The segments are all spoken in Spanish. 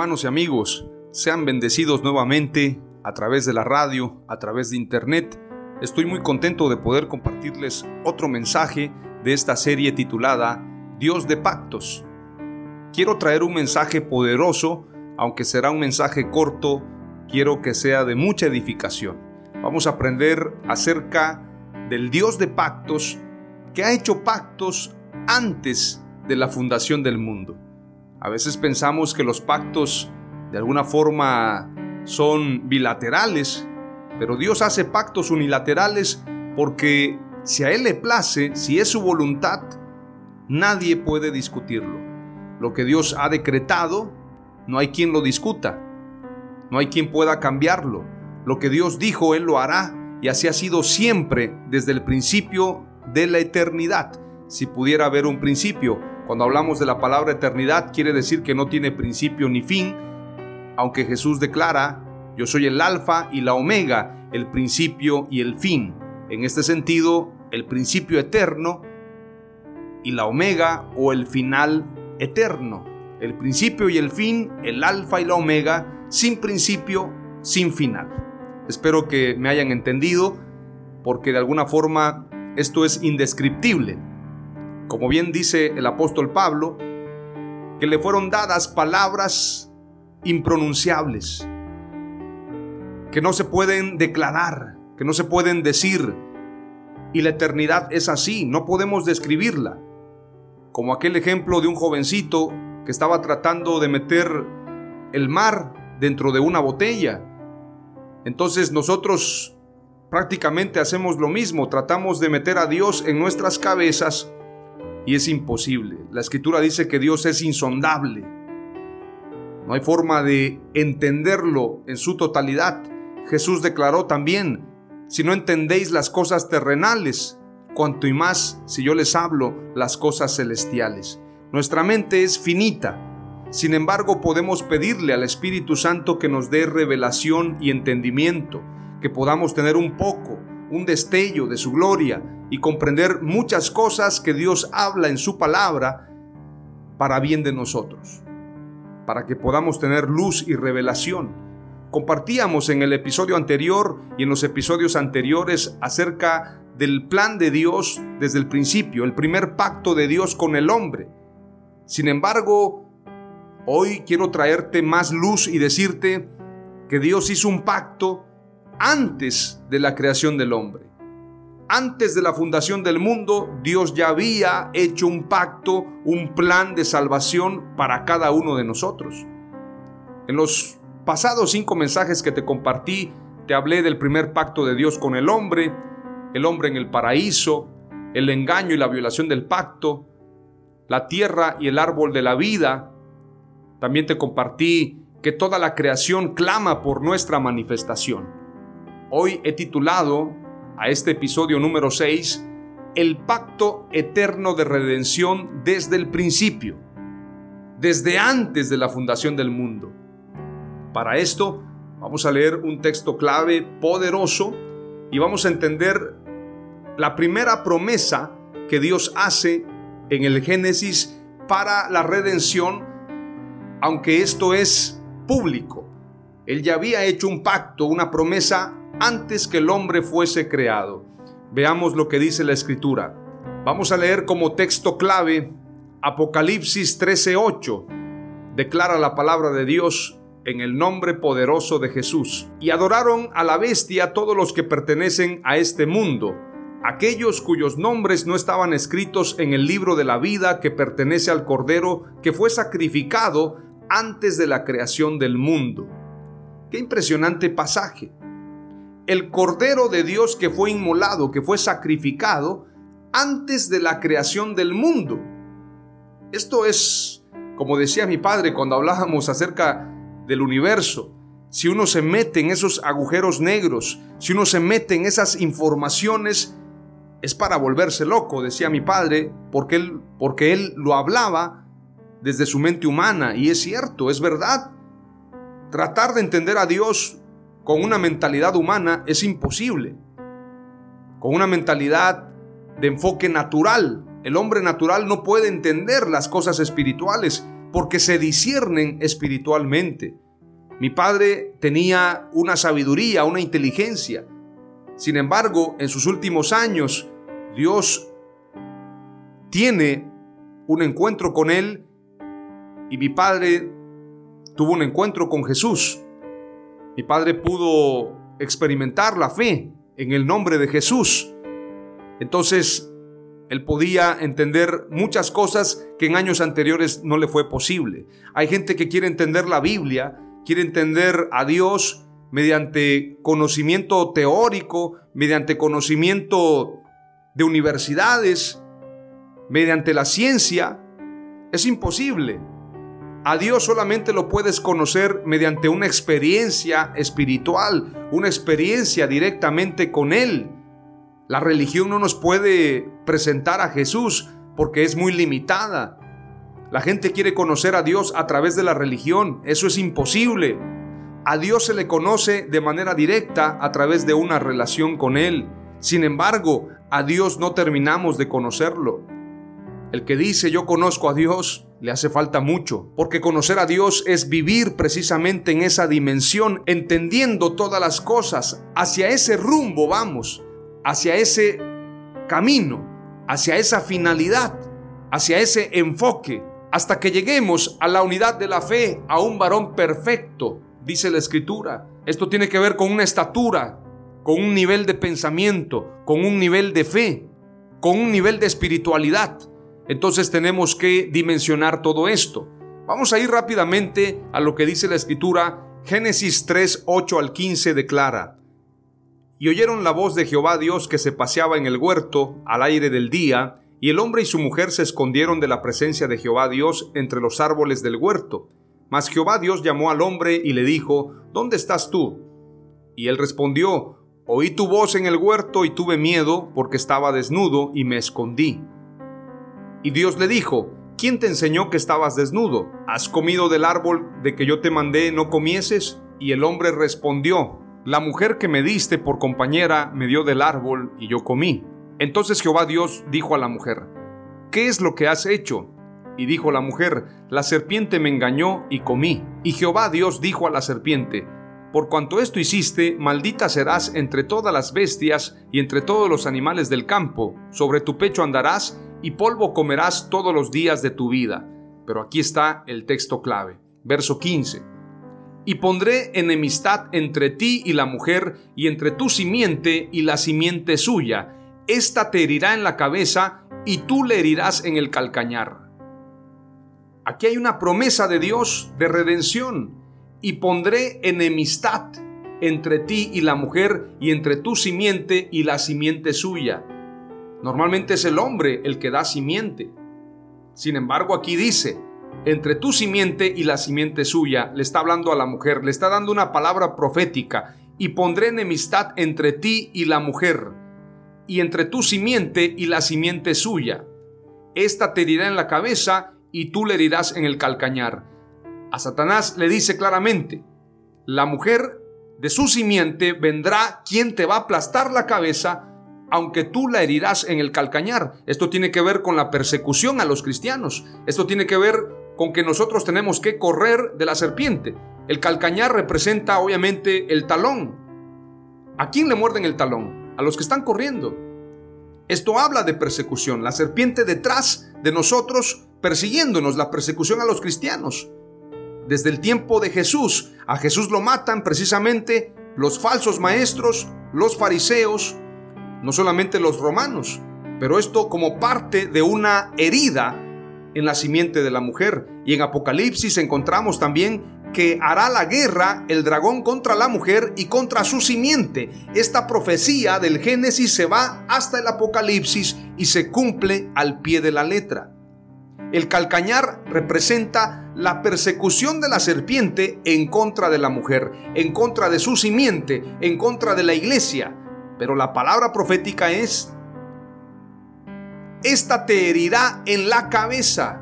Hermanos y amigos, sean bendecidos nuevamente a través de la radio, a través de internet. Estoy muy contento de poder compartirles otro mensaje de esta serie titulada Dios de Pactos. Quiero traer un mensaje poderoso, aunque será un mensaje corto, quiero que sea de mucha edificación. Vamos a aprender acerca del Dios de pactos que ha hecho pactos antes de la fundación del mundo. A veces pensamos que los pactos de alguna forma son bilaterales, pero Dios hace pactos unilaterales porque si a Él le place, si es su voluntad, nadie puede discutirlo. Lo que Dios ha decretado, no hay quien lo discuta, no hay quien pueda cambiarlo. Lo que Dios dijo, Él lo hará, y así ha sido siempre desde el principio de la eternidad. Si pudiera haber un principio, cuando hablamos de la palabra eternidad, quiere decir que no tiene principio ni fin, aunque Jesús declara, yo soy el alfa y la omega, el principio y el fin. En este sentido, el principio eterno y la omega o el final eterno. El principio y el fin, el alfa y la omega, sin principio, sin final. Espero que me hayan entendido, porque de alguna forma esto es indescriptible como bien dice el apóstol Pablo, que le fueron dadas palabras impronunciables, que no se pueden declarar, que no se pueden decir. Y la eternidad es así, no podemos describirla. Como aquel ejemplo de un jovencito que estaba tratando de meter el mar dentro de una botella. Entonces nosotros prácticamente hacemos lo mismo, tratamos de meter a Dios en nuestras cabezas y es imposible. La escritura dice que Dios es insondable. No hay forma de entenderlo en su totalidad. Jesús declaró también, si no entendéis las cosas terrenales, cuanto y más si yo les hablo las cosas celestiales. Nuestra mente es finita. Sin embargo, podemos pedirle al Espíritu Santo que nos dé revelación y entendimiento, que podamos tener un poco, un destello de su gloria y comprender muchas cosas que Dios habla en su palabra para bien de nosotros, para que podamos tener luz y revelación. Compartíamos en el episodio anterior y en los episodios anteriores acerca del plan de Dios desde el principio, el primer pacto de Dios con el hombre. Sin embargo, hoy quiero traerte más luz y decirte que Dios hizo un pacto antes de la creación del hombre antes de la fundación del mundo, Dios ya había hecho un pacto, un plan de salvación para cada uno de nosotros. En los pasados cinco mensajes que te compartí, te hablé del primer pacto de Dios con el hombre, el hombre en el paraíso, el engaño y la violación del pacto, la tierra y el árbol de la vida. También te compartí que toda la creación clama por nuestra manifestación. Hoy he titulado a este episodio número 6, el pacto eterno de redención desde el principio, desde antes de la fundación del mundo. Para esto vamos a leer un texto clave poderoso y vamos a entender la primera promesa que Dios hace en el Génesis para la redención, aunque esto es público. Él ya había hecho un pacto, una promesa antes que el hombre fuese creado. Veamos lo que dice la escritura. Vamos a leer como texto clave Apocalipsis 13:8. Declara la palabra de Dios en el nombre poderoso de Jesús. Y adoraron a la bestia todos los que pertenecen a este mundo, aquellos cuyos nombres no estaban escritos en el libro de la vida que pertenece al Cordero que fue sacrificado antes de la creación del mundo. Qué impresionante pasaje. El Cordero de Dios que fue inmolado, que fue sacrificado antes de la creación del mundo. Esto es, como decía mi padre cuando hablábamos acerca del universo, si uno se mete en esos agujeros negros, si uno se mete en esas informaciones, es para volverse loco, decía mi padre, porque él, porque él lo hablaba desde su mente humana, y es cierto, es verdad. Tratar de entender a Dios con una mentalidad humana es imposible. Con una mentalidad de enfoque natural, el hombre natural no puede entender las cosas espirituales porque se disciernen espiritualmente. Mi padre tenía una sabiduría, una inteligencia. Sin embargo, en sus últimos años, Dios tiene un encuentro con él y mi padre tuvo un encuentro con Jesús. Mi padre pudo experimentar la fe en el nombre de Jesús. Entonces, él podía entender muchas cosas que en años anteriores no le fue posible. Hay gente que quiere entender la Biblia, quiere entender a Dios mediante conocimiento teórico, mediante conocimiento de universidades, mediante la ciencia. Es imposible. A Dios solamente lo puedes conocer mediante una experiencia espiritual, una experiencia directamente con Él. La religión no nos puede presentar a Jesús porque es muy limitada. La gente quiere conocer a Dios a través de la religión. Eso es imposible. A Dios se le conoce de manera directa a través de una relación con Él. Sin embargo, a Dios no terminamos de conocerlo. El que dice yo conozco a Dios, le hace falta mucho, porque conocer a Dios es vivir precisamente en esa dimensión, entendiendo todas las cosas. Hacia ese rumbo vamos hacia ese camino, hacia esa finalidad, hacia ese enfoque, hasta que lleguemos a la unidad de la fe, a un varón perfecto, dice la escritura. Esto tiene que ver con una estatura, con un nivel de pensamiento, con un nivel de fe, con un nivel de espiritualidad. Entonces tenemos que dimensionar todo esto. Vamos a ir rápidamente a lo que dice la escritura. Génesis 3, 8 al 15 declara, y oyeron la voz de Jehová Dios que se paseaba en el huerto al aire del día, y el hombre y su mujer se escondieron de la presencia de Jehová Dios entre los árboles del huerto. Mas Jehová Dios llamó al hombre y le dijo, ¿Dónde estás tú? Y él respondió, Oí tu voz en el huerto y tuve miedo porque estaba desnudo y me escondí. Y Dios le dijo, ¿quién te enseñó que estabas desnudo? ¿Has comido del árbol de que yo te mandé no comieses? Y el hombre respondió, la mujer que me diste por compañera me dio del árbol y yo comí. Entonces Jehová Dios dijo a la mujer, ¿qué es lo que has hecho? Y dijo la mujer, la serpiente me engañó y comí. Y Jehová Dios dijo a la serpiente, por cuanto esto hiciste, maldita serás entre todas las bestias y entre todos los animales del campo, sobre tu pecho andarás y polvo comerás todos los días de tu vida. Pero aquí está el texto clave, verso 15 y pondré enemistad entre ti y la mujer, y entre tu simiente y la simiente suya. Esta te herirá en la cabeza, y tú le herirás en el calcañar. Aquí hay una promesa de Dios de redención, y pondré enemistad entre ti y la mujer, y entre tu simiente y la simiente suya. Normalmente es el hombre el que da simiente. Sin embargo, aquí dice, entre tu simiente y la simiente suya, le está hablando a la mujer, le está dando una palabra profética, y pondré enemistad entre ti y la mujer, y entre tu simiente y la simiente suya. Esta te herirá en la cabeza y tú le herirás en el calcañar. A Satanás le dice claramente, la mujer de su simiente vendrá quien te va a aplastar la cabeza, aunque tú la herirás en el calcañar. Esto tiene que ver con la persecución a los cristianos. Esto tiene que ver con que nosotros tenemos que correr de la serpiente. El calcañar representa obviamente el talón. ¿A quién le muerden el talón? A los que están corriendo. Esto habla de persecución. La serpiente detrás de nosotros persiguiéndonos, la persecución a los cristianos. Desde el tiempo de Jesús, a Jesús lo matan precisamente los falsos maestros, los fariseos, no solamente los romanos, pero esto como parte de una herida en la simiente de la mujer. Y en Apocalipsis encontramos también que hará la guerra el dragón contra la mujer y contra su simiente. Esta profecía del Génesis se va hasta el Apocalipsis y se cumple al pie de la letra. El calcañar representa la persecución de la serpiente en contra de la mujer, en contra de su simiente, en contra de la iglesia. Pero la palabra profética es, esta te herirá en la cabeza.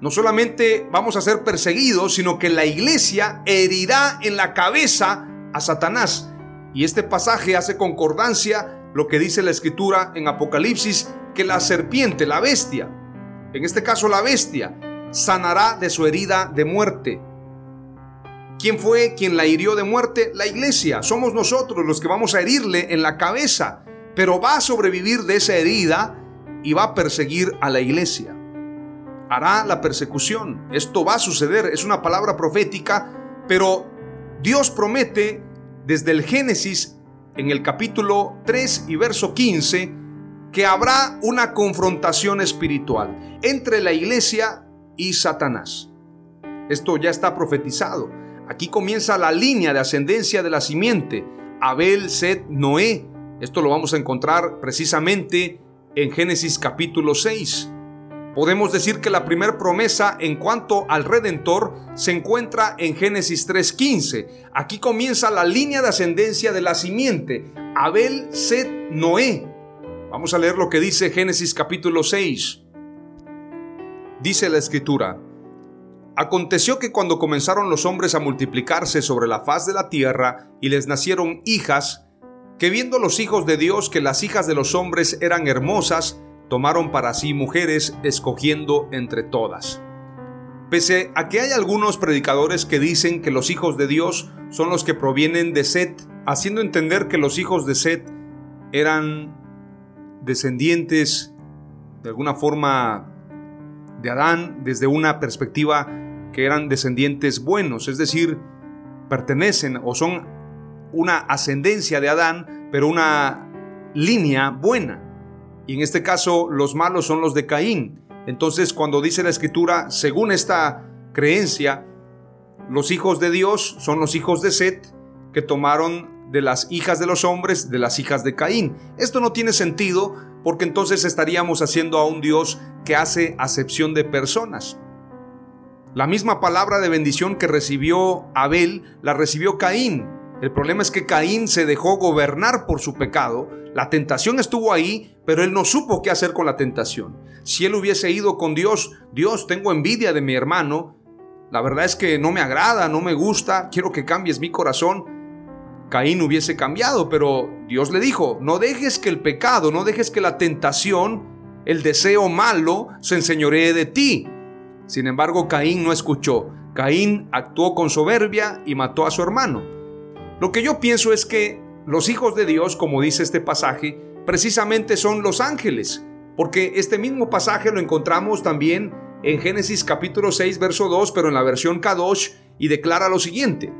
No solamente vamos a ser perseguidos, sino que la iglesia herirá en la cabeza a Satanás. Y este pasaje hace concordancia lo que dice la escritura en Apocalipsis, que la serpiente, la bestia, en este caso la bestia, sanará de su herida de muerte. ¿Quién fue quien la hirió de muerte? La iglesia. Somos nosotros los que vamos a herirle en la cabeza, pero va a sobrevivir de esa herida y va a perseguir a la iglesia. Hará la persecución. Esto va a suceder. Es una palabra profética, pero Dios promete desde el Génesis en el capítulo 3 y verso 15 que habrá una confrontación espiritual entre la iglesia y Satanás. Esto ya está profetizado. Aquí comienza la línea de ascendencia de la simiente. Abel, Set, Noé. Esto lo vamos a encontrar precisamente en Génesis capítulo 6. Podemos decir que la primera promesa en cuanto al Redentor se encuentra en Génesis 3.15. Aquí comienza la línea de ascendencia de la simiente. Abel, Set, Noé. Vamos a leer lo que dice Génesis capítulo 6. Dice la escritura, Aconteció que cuando comenzaron los hombres a multiplicarse sobre la faz de la tierra y les nacieron hijas, que viendo los hijos de Dios que las hijas de los hombres eran hermosas, tomaron para sí mujeres, escogiendo entre todas. Pese a que hay algunos predicadores que dicen que los hijos de Dios son los que provienen de Set, haciendo entender que los hijos de Set eran descendientes de alguna forma de Adán desde una perspectiva que eran descendientes buenos, es decir, pertenecen o son una ascendencia de Adán, pero una línea buena. Y en este caso los malos son los de Caín. Entonces cuando dice la escritura, según esta creencia, los hijos de Dios son los hijos de Set que tomaron de las hijas de los hombres, de las hijas de Caín. Esto no tiene sentido porque entonces estaríamos haciendo a un Dios que hace acepción de personas. La misma palabra de bendición que recibió Abel la recibió Caín. El problema es que Caín se dejó gobernar por su pecado. La tentación estuvo ahí, pero él no supo qué hacer con la tentación. Si él hubiese ido con Dios, Dios, tengo envidia de mi hermano. La verdad es que no me agrada, no me gusta, quiero que cambies mi corazón. Caín hubiese cambiado, pero Dios le dijo, no dejes que el pecado, no dejes que la tentación, el deseo malo, se enseñoree de ti. Sin embargo, Caín no escuchó. Caín actuó con soberbia y mató a su hermano. Lo que yo pienso es que los hijos de Dios, como dice este pasaje, precisamente son los ángeles, porque este mismo pasaje lo encontramos también en Génesis capítulo 6, verso 2, pero en la versión Kadosh, y declara lo siguiente.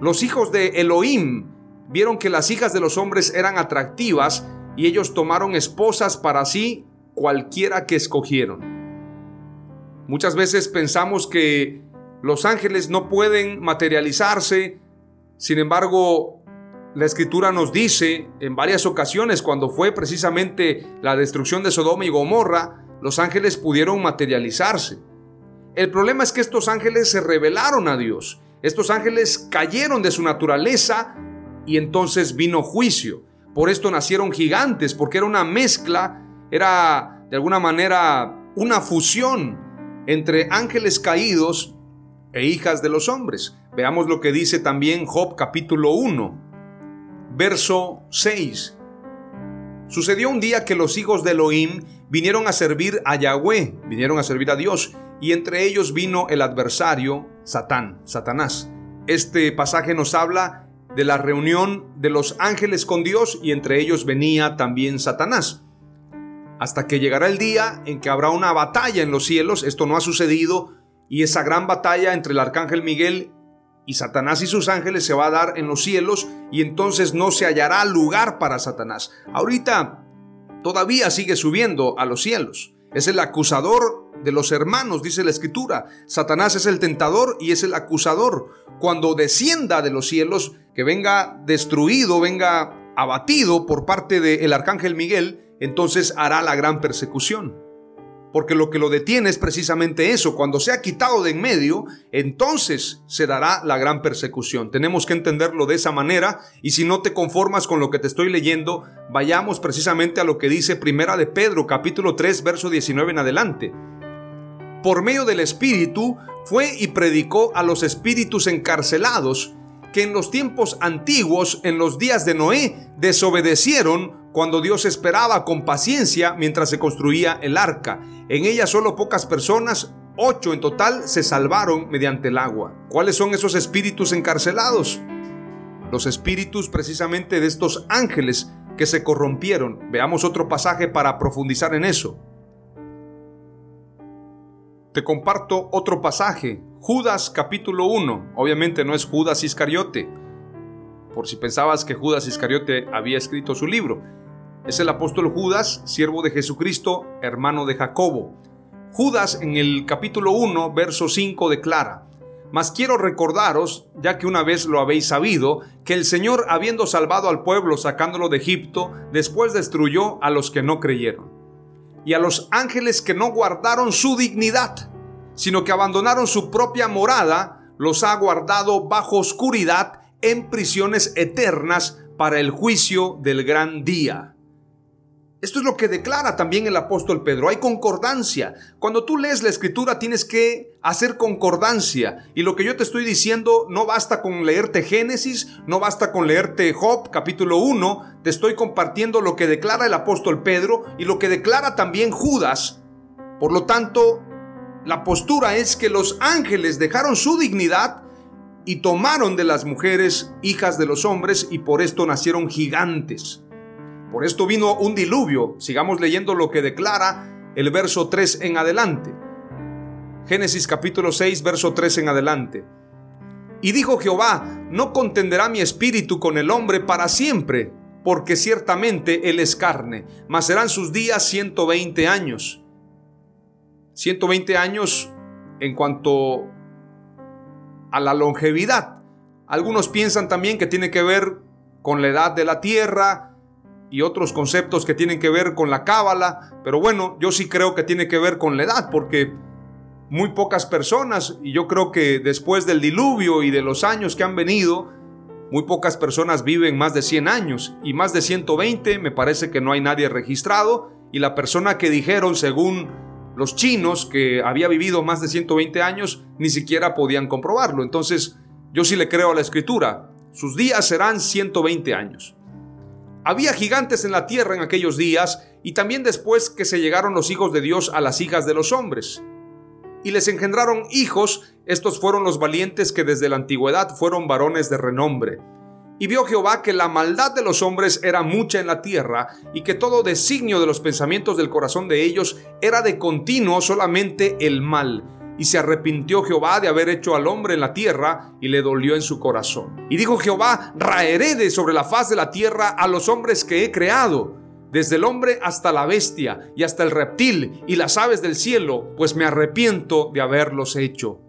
Los hijos de Elohim vieron que las hijas de los hombres eran atractivas y ellos tomaron esposas para sí cualquiera que escogieron. Muchas veces pensamos que los ángeles no pueden materializarse, sin embargo, la escritura nos dice en varias ocasiones, cuando fue precisamente la destrucción de Sodoma y Gomorra, los ángeles pudieron materializarse. El problema es que estos ángeles se rebelaron a Dios estos ángeles cayeron de su naturaleza y entonces vino juicio. Por esto nacieron gigantes, porque era una mezcla, era de alguna manera una fusión entre ángeles caídos e hijas de los hombres. Veamos lo que dice también Job capítulo 1, verso 6. Sucedió un día que los hijos de Elohim vinieron a servir a Yahweh, vinieron a servir a Dios, y entre ellos vino el adversario, Satán, Satanás. Este pasaje nos habla de la reunión de los ángeles con Dios y entre ellos venía también Satanás. Hasta que llegará el día en que habrá una batalla en los cielos, esto no ha sucedido, y esa gran batalla entre el arcángel Miguel y Satanás y sus ángeles se va a dar en los cielos y entonces no se hallará lugar para Satanás. Ahorita todavía sigue subiendo a los cielos. Es el acusador de los hermanos, dice la escritura. Satanás es el tentador y es el acusador. Cuando descienda de los cielos, que venga destruido, venga abatido por parte del arcángel Miguel, entonces hará la gran persecución. Porque lo que lo detiene es precisamente eso. Cuando sea quitado de en medio, entonces se dará la gran persecución. Tenemos que entenderlo de esa manera. Y si no te conformas con lo que te estoy leyendo, vayamos precisamente a lo que dice Primera de Pedro, capítulo 3, verso 19 en adelante. Por medio del Espíritu fue y predicó a los espíritus encarcelados que en los tiempos antiguos, en los días de Noé, desobedecieron cuando Dios esperaba con paciencia mientras se construía el arca. En ella solo pocas personas, ocho en total, se salvaron mediante el agua. ¿Cuáles son esos espíritus encarcelados? Los espíritus precisamente de estos ángeles que se corrompieron. Veamos otro pasaje para profundizar en eso. Te comparto otro pasaje, Judas capítulo 1. Obviamente no es Judas Iscariote, por si pensabas que Judas Iscariote había escrito su libro. Es el apóstol Judas, siervo de Jesucristo, hermano de Jacobo. Judas en el capítulo 1, verso 5 declara, Mas quiero recordaros, ya que una vez lo habéis sabido, que el Señor, habiendo salvado al pueblo sacándolo de Egipto, después destruyó a los que no creyeron. Y a los ángeles que no guardaron su dignidad, sino que abandonaron su propia morada, los ha guardado bajo oscuridad en prisiones eternas para el juicio del gran día. Esto es lo que declara también el apóstol Pedro. Hay concordancia. Cuando tú lees la escritura tienes que hacer concordancia. Y lo que yo te estoy diciendo no basta con leerte Génesis, no basta con leerte Job capítulo 1. Te estoy compartiendo lo que declara el apóstol Pedro y lo que declara también Judas. Por lo tanto, la postura es que los ángeles dejaron su dignidad y tomaron de las mujeres hijas de los hombres y por esto nacieron gigantes. Por esto vino un diluvio. Sigamos leyendo lo que declara el verso 3 en adelante. Génesis capítulo 6, verso 3 en adelante. Y dijo Jehová, no contenderá mi espíritu con el hombre para siempre, porque ciertamente él es carne, mas serán sus días 120 años. 120 años en cuanto a la longevidad. Algunos piensan también que tiene que ver con la edad de la tierra, y otros conceptos que tienen que ver con la cábala, pero bueno, yo sí creo que tiene que ver con la edad, porque muy pocas personas, y yo creo que después del diluvio y de los años que han venido, muy pocas personas viven más de 100 años, y más de 120 me parece que no hay nadie registrado, y la persona que dijeron, según los chinos, que había vivido más de 120 años, ni siquiera podían comprobarlo. Entonces, yo sí le creo a la escritura, sus días serán 120 años. Había gigantes en la tierra en aquellos días y también después que se llegaron los hijos de Dios a las hijas de los hombres. Y les engendraron hijos, estos fueron los valientes que desde la antigüedad fueron varones de renombre. Y vio Jehová que la maldad de los hombres era mucha en la tierra, y que todo designio de los pensamientos del corazón de ellos era de continuo solamente el mal y se arrepintió Jehová de haber hecho al hombre en la tierra y le dolió en su corazón. Y dijo Jehová, raeré de sobre la faz de la tierra a los hombres que he creado, desde el hombre hasta la bestia y hasta el reptil y las aves del cielo, pues me arrepiento de haberlos hecho.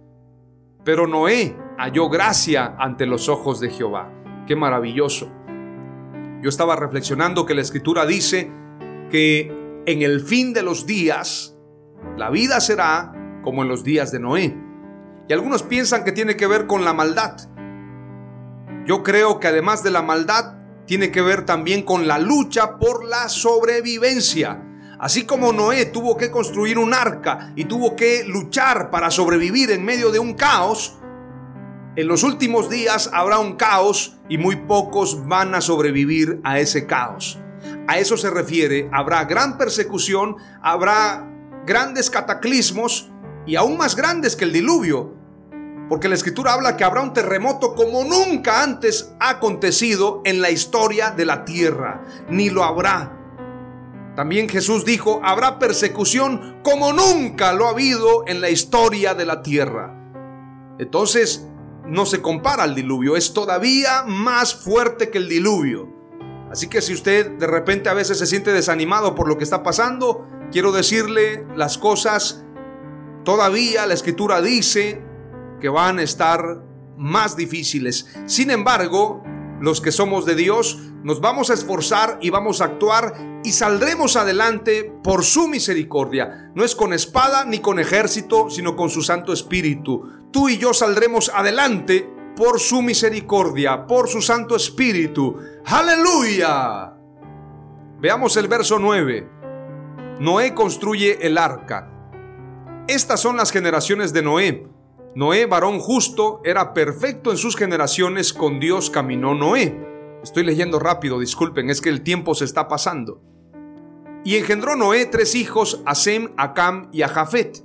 Pero Noé halló gracia ante los ojos de Jehová. Qué maravilloso. Yo estaba reflexionando que la escritura dice que en el fin de los días la vida será como en los días de Noé. Y algunos piensan que tiene que ver con la maldad. Yo creo que además de la maldad, tiene que ver también con la lucha por la sobrevivencia. Así como Noé tuvo que construir un arca y tuvo que luchar para sobrevivir en medio de un caos, en los últimos días habrá un caos y muy pocos van a sobrevivir a ese caos. A eso se refiere, habrá gran persecución, habrá grandes cataclismos y aún más grandes que el diluvio. Porque la escritura habla que habrá un terremoto como nunca antes ha acontecido en la historia de la tierra, ni lo habrá. También Jesús dijo, habrá persecución como nunca lo ha habido en la historia de la tierra. Entonces, no se compara al diluvio, es todavía más fuerte que el diluvio. Así que si usted de repente a veces se siente desanimado por lo que está pasando, quiero decirle las cosas, todavía la escritura dice que van a estar más difíciles. Sin embargo, los que somos de Dios, nos vamos a esforzar y vamos a actuar y saldremos adelante por su misericordia. No es con espada ni con ejército, sino con su Santo Espíritu. Tú y yo saldremos adelante por su misericordia, por su Santo Espíritu. Aleluya. Veamos el verso 9. Noé construye el arca. Estas son las generaciones de Noé. Noé, varón justo, era perfecto en sus generaciones, con Dios caminó Noé. Estoy leyendo rápido, disculpen, es que el tiempo se está pasando. Y engendró Noé tres hijos, a Sem, a Cam y a Jafet.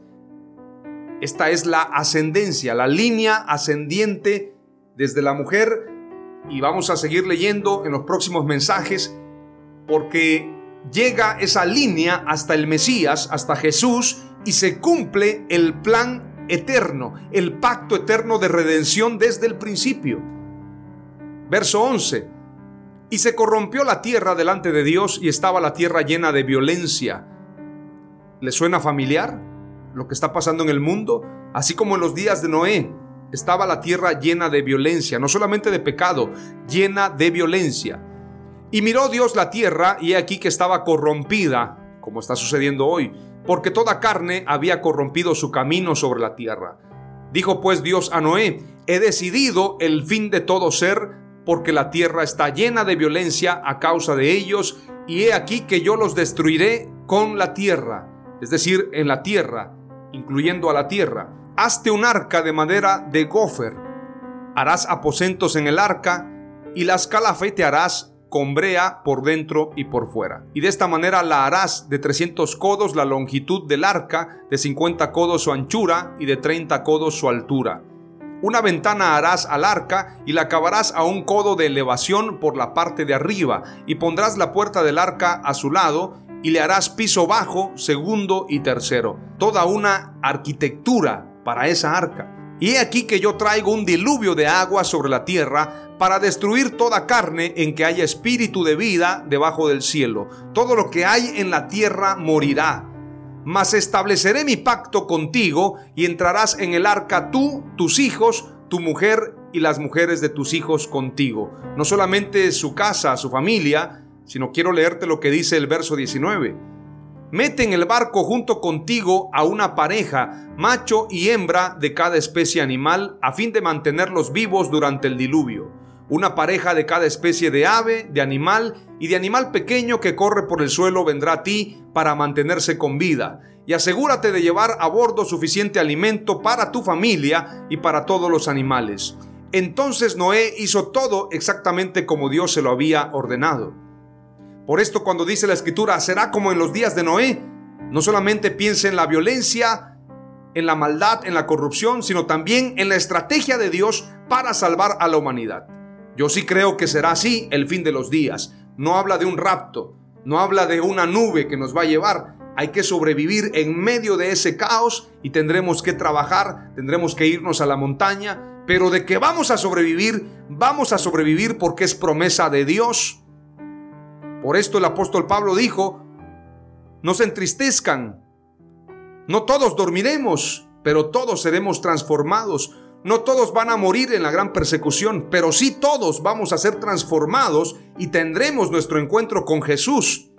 Esta es la ascendencia, la línea ascendiente desde la mujer. Y vamos a seguir leyendo en los próximos mensajes porque llega esa línea hasta el Mesías, hasta Jesús, y se cumple el plan eterno, el pacto eterno de redención desde el principio. Verso 11. Y se corrompió la tierra delante de Dios y estaba la tierra llena de violencia. ¿Le suena familiar lo que está pasando en el mundo? Así como en los días de Noé, estaba la tierra llena de violencia, no solamente de pecado, llena de violencia. Y miró Dios la tierra y he aquí que estaba corrompida, como está sucediendo hoy porque toda carne había corrompido su camino sobre la tierra. Dijo pues Dios a Noé, he decidido el fin de todo ser, porque la tierra está llena de violencia a causa de ellos, y he aquí que yo los destruiré con la tierra, es decir, en la tierra, incluyendo a la tierra. Hazte un arca de madera de gofer, harás aposentos en el arca, y las calafetearás con brea por dentro y por fuera. Y de esta manera la harás de 300 codos la longitud del arca, de 50 codos su anchura y de 30 codos su altura. Una ventana harás al arca y la acabarás a un codo de elevación por la parte de arriba, y pondrás la puerta del arca a su lado, y le harás piso bajo, segundo y tercero. Toda una arquitectura para esa arca. Y he aquí que yo traigo un diluvio de agua sobre la tierra para destruir toda carne en que haya espíritu de vida debajo del cielo. Todo lo que hay en la tierra morirá. Mas estableceré mi pacto contigo y entrarás en el arca tú, tus hijos, tu mujer y las mujeres de tus hijos contigo. No solamente su casa, su familia, sino quiero leerte lo que dice el verso 19 Mete en el barco junto contigo a una pareja, macho y hembra de cada especie animal, a fin de mantenerlos vivos durante el diluvio. Una pareja de cada especie de ave, de animal y de animal pequeño que corre por el suelo vendrá a ti para mantenerse con vida. Y asegúrate de llevar a bordo suficiente alimento para tu familia y para todos los animales. Entonces Noé hizo todo exactamente como Dios se lo había ordenado. Por esto cuando dice la escritura, será como en los días de Noé, no solamente piense en la violencia, en la maldad, en la corrupción, sino también en la estrategia de Dios para salvar a la humanidad. Yo sí creo que será así el fin de los días. No habla de un rapto, no habla de una nube que nos va a llevar. Hay que sobrevivir en medio de ese caos y tendremos que trabajar, tendremos que irnos a la montaña, pero de que vamos a sobrevivir, vamos a sobrevivir porque es promesa de Dios por esto el apóstol Pablo dijo, no se entristezcan, no todos dormiremos, pero todos seremos transformados. No todos van a morir en la gran persecución, pero sí todos vamos a ser transformados y tendremos nuestro encuentro con Jesús.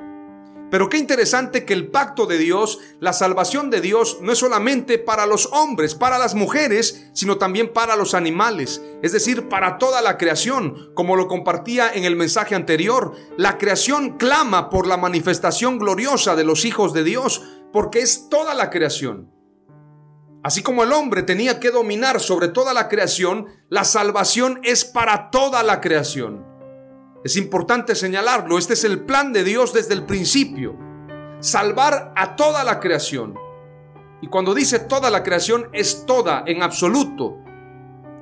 Pero qué interesante que el pacto de Dios, la salvación de Dios, no es solamente para los hombres, para las mujeres, sino también para los animales, es decir, para toda la creación. Como lo compartía en el mensaje anterior, la creación clama por la manifestación gloriosa de los hijos de Dios, porque es toda la creación. Así como el hombre tenía que dominar sobre toda la creación, la salvación es para toda la creación. Es importante señalarlo, este es el plan de Dios desde el principio. Salvar a toda la creación. Y cuando dice toda la creación es toda, en absoluto.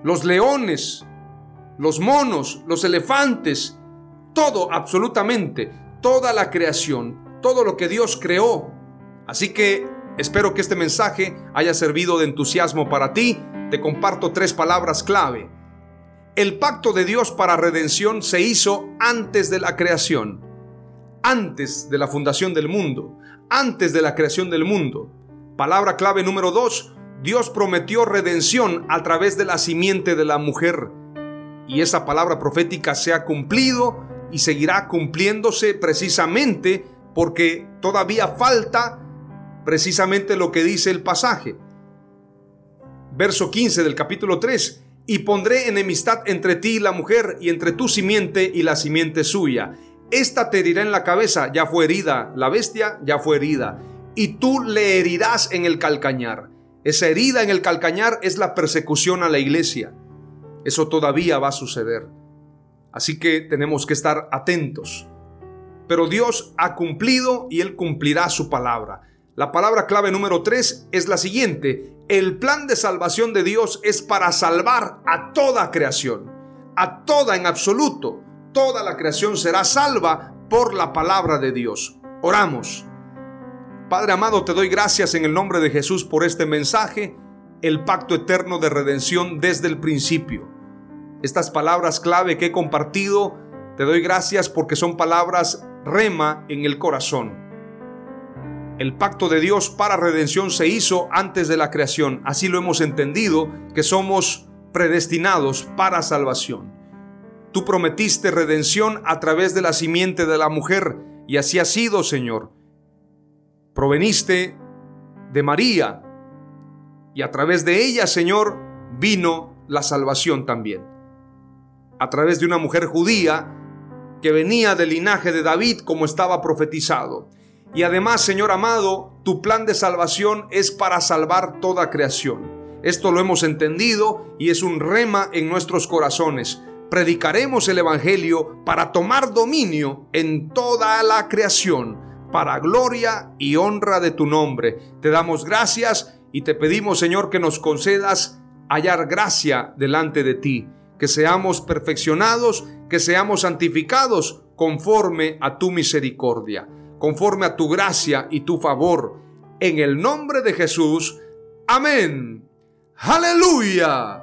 los leones, los monos, los elefantes, todo, absolutamente, toda la creación, todo lo que Dios creó. Así que espero que este mensaje haya servido de entusiasmo para ti. Te comparto tres palabras clave. El pacto de Dios para redención se hizo antes de la creación, antes de la fundación del mundo, antes de la creación del mundo. Palabra clave número dos, Dios prometió redención a través de la simiente de la mujer. Y esa palabra profética se ha cumplido y seguirá cumpliéndose precisamente porque todavía falta precisamente lo que dice el pasaje. Verso 15 del capítulo 3. Y pondré enemistad entre ti y la mujer, y entre tu simiente y la simiente suya. Esta te herirá en la cabeza, ya fue herida, la bestia ya fue herida, y tú le herirás en el calcañar. Esa herida en el calcañar es la persecución a la iglesia. Eso todavía va a suceder. Así que tenemos que estar atentos. Pero Dios ha cumplido y Él cumplirá su palabra. La palabra clave número 3 es la siguiente. El plan de salvación de Dios es para salvar a toda creación. A toda en absoluto. Toda la creación será salva por la palabra de Dios. Oramos. Padre amado, te doy gracias en el nombre de Jesús por este mensaje, el pacto eterno de redención desde el principio estas palabras clave que he compartido, te doy gracias porque son palabras rema en el corazón. El pacto de Dios para redención se hizo antes de la creación. Así lo hemos entendido, que somos predestinados para salvación. Tú prometiste redención a través de la simiente de la mujer, y así ha sido, Señor. Proveniste de María, y a través de ella, Señor, vino la salvación también a través de una mujer judía que venía del linaje de David como estaba profetizado. Y además, Señor amado, tu plan de salvación es para salvar toda creación. Esto lo hemos entendido y es un rema en nuestros corazones. Predicaremos el Evangelio para tomar dominio en toda la creación, para gloria y honra de tu nombre. Te damos gracias y te pedimos, Señor, que nos concedas hallar gracia delante de ti que seamos perfeccionados, que seamos santificados conforme a tu misericordia, conforme a tu gracia y tu favor. En el nombre de Jesús. Amén. Aleluya.